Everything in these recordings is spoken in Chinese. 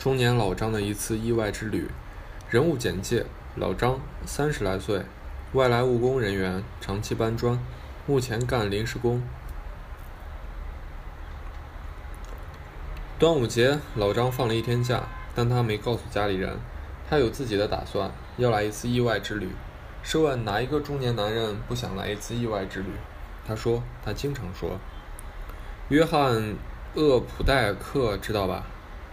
中年老张的一次意外之旅。人物简介：老张，三十来岁，外来务工人员，长期搬砖，目前干临时工。端午节，老张放了一天假，但他没告诉家里人，他有自己的打算，要来一次意外之旅。试问哪一个中年男人不想来一次意外之旅？他说，他经常说。约翰·厄普代克知道吧？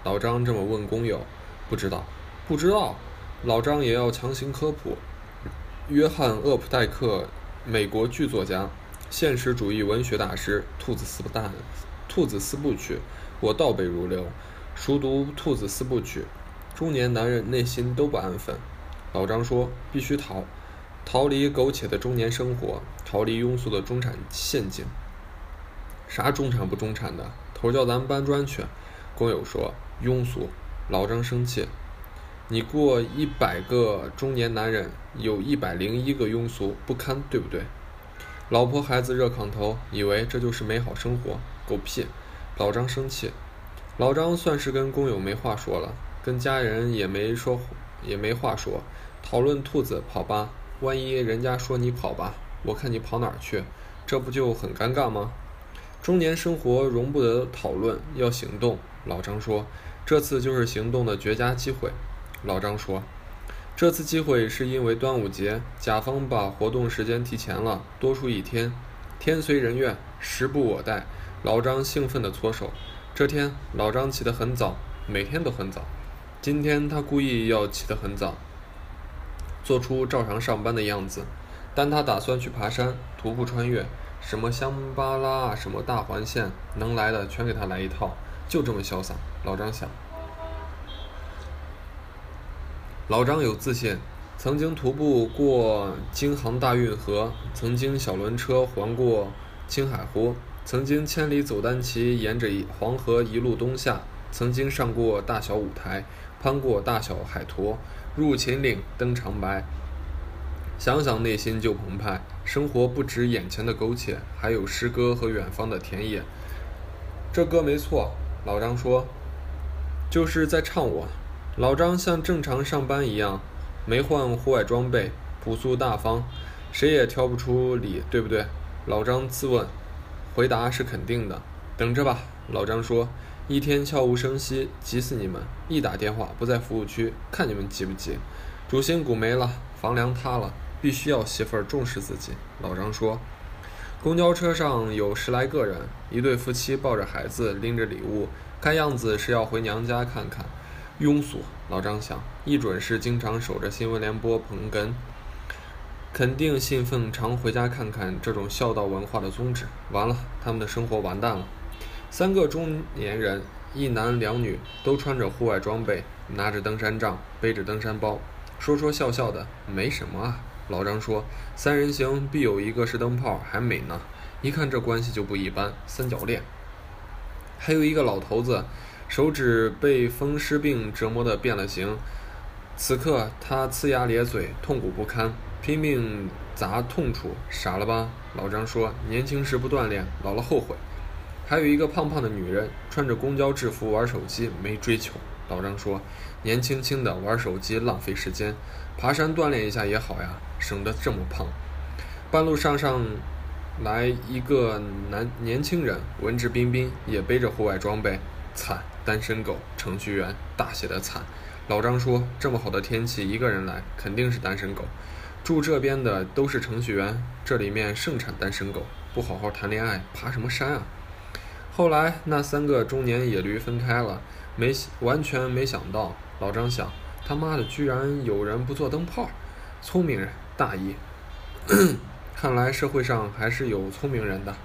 老张这么问工友，不知道，不知道。老张也要强行科普。约翰·厄普代克，美国剧作家，现实主义文学大师，《兔子四部大》《兔子四部曲》，我倒背如流，熟读《兔子四部曲》。中年男人内心都不安分。老张说，必须逃，逃离苟且的中年生活，逃离庸俗的中产陷阱。啥中产不中产的？头叫咱们搬砖去。工友说。庸俗，老张生气。你过一百个中年男人，有一百零一个庸俗不堪，对不对？老婆孩子热炕头，以为这就是美好生活，狗屁！老张生气。老张算是跟工友没话说了，跟家人也没说，也没话说。讨论兔子跑吧，万一人家说你跑吧，我看你跑哪儿去，这不就很尴尬吗？中年生活容不得讨论，要行动。老张说。这次就是行动的绝佳机会，老张说。这次机会是因为端午节，甲方把活动时间提前了，多出一天。天随人愿，时不我待。老张兴奋地搓手。这天，老张起得很早，每天都很早。今天他故意要起得很早，做出照常上班的样子。但他打算去爬山，徒步穿越，什么香巴拉啊，什么大环线，能来的全给他来一套。就这么潇洒，老张想。老张有自信，曾经徒步过京杭大运河，曾经小轮车环过青海湖，曾经千里走单骑，沿着黄河一路东下，曾经上过大小舞台，攀过大小海坨，入秦岭登长白。想想内心就澎湃。生活不止眼前的苟且，还有诗歌和远方的田野。这歌没错。老张说：“就是在唱我。”老张像正常上班一样，没换户外装备，朴素大方，谁也挑不出理，对不对？老张自问，回答是肯定的。等着吧，老张说：“一天悄无声息，急死你们！一打电话不在服务区，看你们急不急？主心骨没了，房梁塌了，必须要媳妇儿重视自己。”老张说。公交车上有十来个人，一对夫妻抱着孩子，拎着礼物，看样子是要回娘家看看。庸俗，老张想，一准是经常守着新闻联播捧哏，肯定信奉常回家看看这种孝道文化的宗旨。完了，他们的生活完蛋了。三个中年人，一男两女，都穿着户外装备，拿着登山杖，背着登山包，说说笑笑的，没什么啊。老张说：“三人行必有一个是灯泡，还美呢。一看这关系就不一般，三角恋。还有一个老头子，手指被风湿病折磨得变了形。此刻他呲牙咧嘴，痛苦不堪，拼命砸痛处。傻了吧？”老张说：“年轻时不锻炼，老了后悔。”还有一个胖胖的女人，穿着公交制服玩手机，没追求。老张说：“年轻轻的玩手机浪费时间，爬山锻炼一下也好呀，省得这么胖。”半路上上来一个男年轻人，文质彬彬，也背着户外装备，惨，单身狗，程序员，大写的惨。老张说：“这么好的天气，一个人来，肯定是单身狗。住这边的都是程序员，这里面盛产单身狗，不好好谈恋爱，爬什么山啊？”后来那三个中年野驴分开了。没完全没想到，老张想，他妈的，居然有人不做灯泡，聪明人大意。看来社会上还是有聪明人的。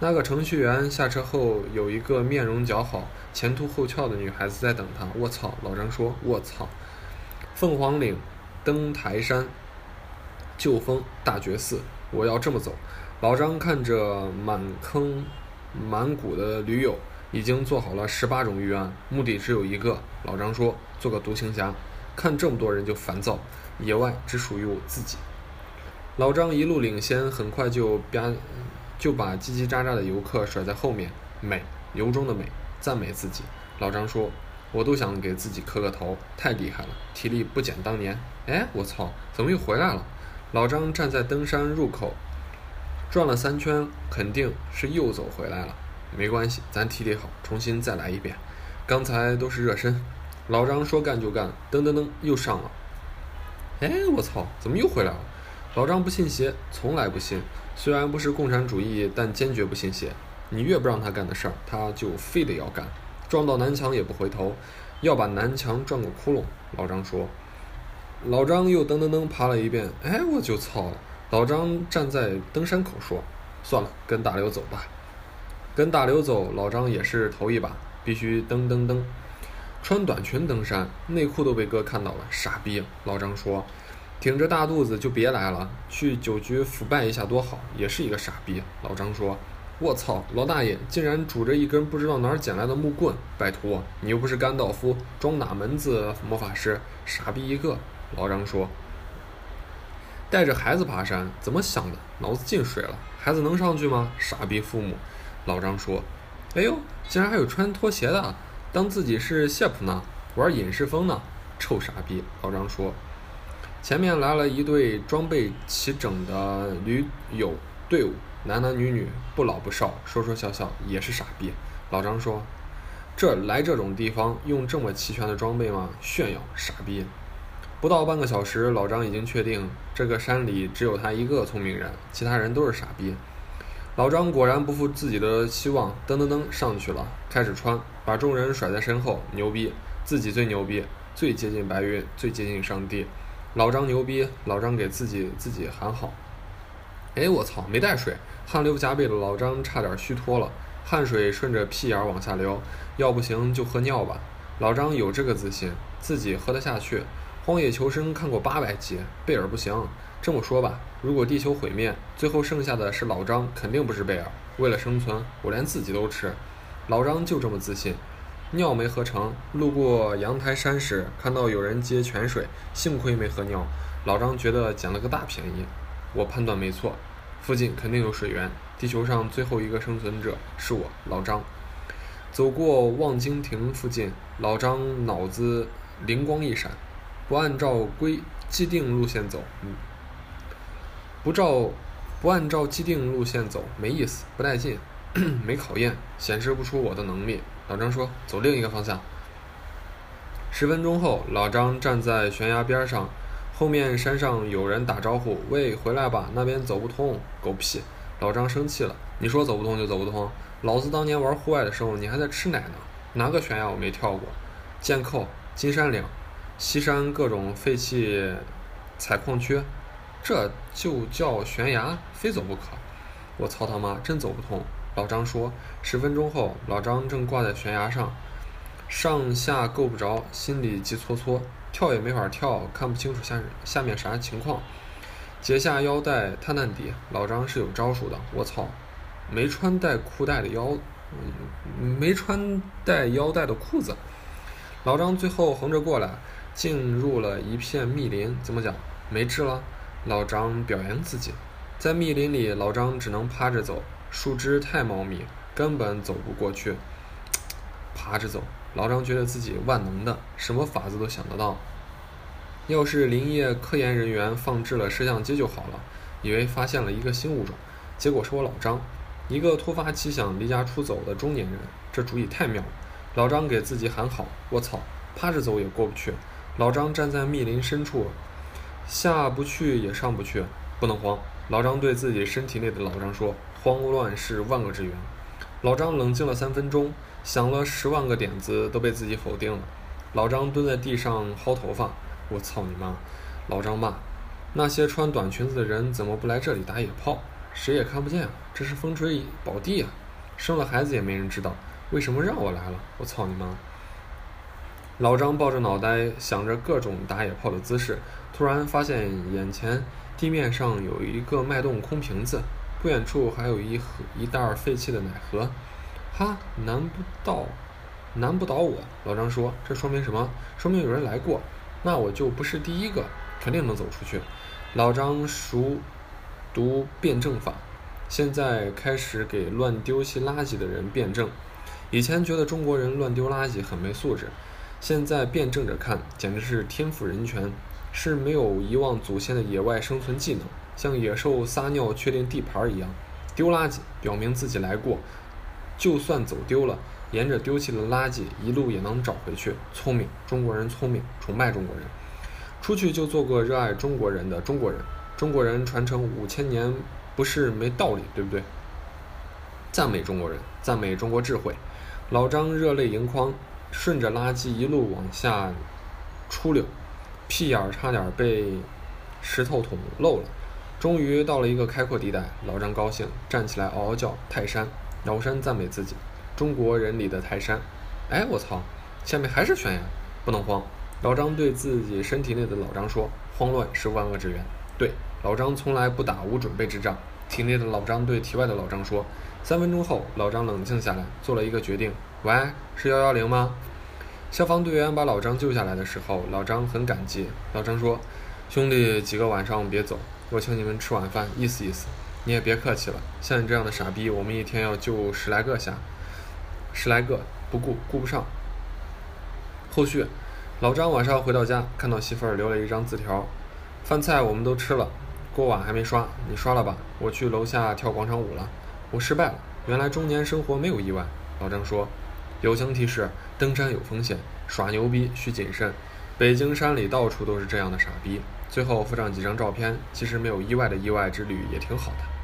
那个程序员下车后，有一个面容姣好、前凸后翘的女孩子在等他。我操！老张说：“我操！”凤凰岭，登台山，旧峰大觉寺，我要这么走。老张看着满坑满谷的驴友。已经做好了十八种预案，目的只有一个。老张说：“做个独行侠，看这么多人就烦躁。野外只属于我自己。”老张一路领先，很快就吧就把叽叽喳喳的游客甩在后面。美，由衷的美，赞美自己。老张说：“我都想给自己磕个头，太厉害了，体力不减当年。哎，我操，怎么又回来了？老张站在登山入口，转了三圈，肯定是又走回来了。没关系，咱体力好，重新再来一遍。刚才都是热身。老张说干就干，噔噔噔又上了。哎，我操，怎么又回来了？老张不信邪，从来不信。虽然不是共产主义，但坚决不信邪。你越不让他干的事儿，他就非得要干。撞到南墙也不回头，要把南墙撞个窟窿。老张说。老张又噔噔噔爬了一遍。哎，我就操了！老张站在登山口说：“算了，跟大刘走吧。”跟大刘走，老张也是头一把，必须登登登。穿短裙登山，内裤都被哥看到了，傻逼！老张说：“挺着大肚子就别来了，去酒局腐败一下多好。”也是一个傻逼。老张说：“我操，老大爷竟然拄着一根不知道哪儿捡来的木棍！拜托，你又不是甘道夫，装哪门子魔法师？傻逼一个！”老张说：“带着孩子爬山，怎么想的？脑子进水了？孩子能上去吗？傻逼父母！”老张说：“哎呦，竟然还有穿拖鞋的！”当自己是谢普呢，玩隐士风呢，臭傻逼！老张说：“前面来了一队装备齐整的驴友队伍，男男女女，不老不少，说说笑笑，也是傻逼。”老张说：“这来这种地方用这么齐全的装备吗？炫耀，傻逼！”不到半个小时，老张已经确定这个山里只有他一个聪明人，其他人都是傻逼。老张果然不负自己的期望，噔噔噔上去了，开始穿，把众人甩在身后，牛逼，自己最牛逼，最接近白云，最接近上帝。老张牛逼，老张给自己自己喊好。哎，我操，没带水，汗流浃背的老张差点虚脱了，汗水顺着屁眼往下流，要不行就喝尿吧。老张有这个自信，自己喝得下去。荒野求生看过八百集，贝尔不行。这么说吧，如果地球毁灭，最后剩下的是老张，肯定不是贝尔。为了生存，我连自己都吃。老张就这么自信。尿没喝成，路过阳台山时，看到有人接泉水，幸亏没喝尿。老张觉得捡了个大便宜。我判断没错，附近肯定有水源。地球上最后一个生存者是我，老张。走过望京亭附近，老张脑子灵光一闪，不按照规既定路线走，嗯。不照不按照既定路线走没意思，不带劲，没考验，显示不出我的能力。老张说：“走另一个方向。”十分钟后，老张站在悬崖边上，后面山上有人打招呼：“喂，回来吧，那边走不通。”狗屁！老张生气了：“你说走不通就走不通？老子当年玩户外的时候，你还在吃奶呢。哪个悬崖我没跳过？剑扣、金山岭、西山各种废弃采矿区。”这就叫悬崖，非走不可！我操他妈，真走不通！老张说。十分钟后，老张正挂在悬崖上，上下够不着，心里急搓搓，跳也没法跳，看不清楚下下面啥情况。解下腰带，探探底。老张是有招数的。我操，没穿带裤带的腰，没穿带腰带的裤子。老张最后横着过来，进入了一片密林。怎么讲？没治了？老张表扬自己，在密林里，老张只能趴着走，树枝太茂密，根本走不过去。爬着走，老张觉得自己万能的，什么法子都想得到。要是林业科研人员放置了摄像机就好了，以为发现了一个新物种，结果是我老张，一个突发奇想离家出走的中年人。这主意太妙了，老张给自己喊好。我操，趴着走也过不去。老张站在密林深处。下不去也上不去，不能慌。老张对自己身体内的老张说：“慌乱是万恶之源。”老张冷静了三分钟，想了十万个点子，都被自己否定了。老张蹲在地上薅头发：“我操你妈！”老张骂：“那些穿短裙子的人怎么不来这里打野炮？谁也看不见啊！这是风吹宝地啊！生了孩子也没人知道，为什么让我来了？我操你妈！”老张抱着脑袋，想着各种打野炮的姿势，突然发现眼前地面上有一个脉动空瓶子，不远处还有一盒一袋废弃的奶盒。哈，难不倒，难不倒我。老张说：“这说明什么？说明有人来过。那我就不是第一个，肯定能走出去。”老张熟读辩证法，现在开始给乱丢弃垃圾的人辩证。以前觉得中国人乱丢垃圾很没素质。现在辩证着看，简直是天赋人权，是没有遗忘祖先的野外生存技能，像野兽撒尿确定地盘一样，丢垃圾表明自己来过，就算走丢了，沿着丢弃的垃圾一路也能找回去。聪明，中国人聪明，崇拜中国人，出去就做个热爱中国人的中国人。中国人传承五千年不是没道理，对不对？赞美中国人，赞美中国智慧。老张热泪盈眶，顺着垃圾一路往下出溜，屁眼儿差点被石头捅漏了。终于到了一个开阔地带，老张高兴，站起来嗷嗷叫：“泰山！”摇山赞美自己，中国人里的泰山。哎，我操！下面还是悬崖，不能慌。老张对自己身体内的老张说：“慌乱是万恶之源。”对，老张从来不打无准备之仗。体内的老张对体外的老张说：“三分钟后，老张冷静下来，做了一个决定。喂，是幺幺零吗？”消防队员把老张救下来的时候，老张很感激。老张说：“兄弟几个晚上别走，我请你们吃晚饭，意思意思。你也别客气了，像你这样的傻逼，我们一天要救十来个下，十来个不顾顾不上。”后续，老张晚上回到家，看到媳妇儿留了一张字条。饭菜我们都吃了，锅碗还没刷，你刷了吧？我去楼下跳广场舞了，我失败了。原来中年生活没有意外。老张说：“友情提示：登山有风险，耍牛逼需谨慎。北京山里到处都是这样的傻逼。”最后附上几张照片，其实没有意外的意外之旅也挺好的。